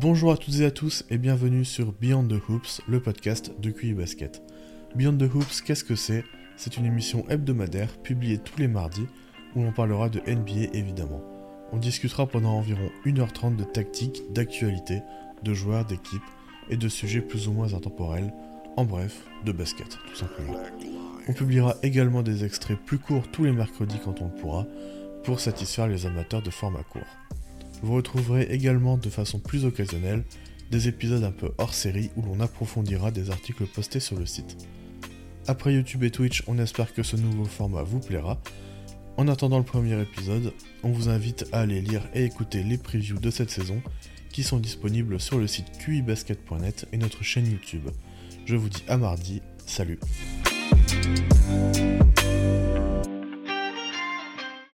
Bonjour à toutes et à tous et bienvenue sur Beyond the Hoops, le podcast de QI Basket. Beyond the Hoops, qu'est-ce que c'est? C'est une émission hebdomadaire publiée tous les mardis où l'on parlera de NBA évidemment. On discutera pendant environ 1h30 de tactique, d'actualité, de joueurs, d'équipes et de sujets plus ou moins intemporels, en bref, de basket tout simplement. On publiera également des extraits plus courts tous les mercredis quand on le pourra, pour satisfaire les amateurs de format court. Vous retrouverez également de façon plus occasionnelle des épisodes un peu hors série où l'on approfondira des articles postés sur le site. Après YouTube et Twitch, on espère que ce nouveau format vous plaira. En attendant le premier épisode, on vous invite à aller lire et écouter les previews de cette saison qui sont disponibles sur le site qibasket.net et notre chaîne YouTube. Je vous dis à mardi, salut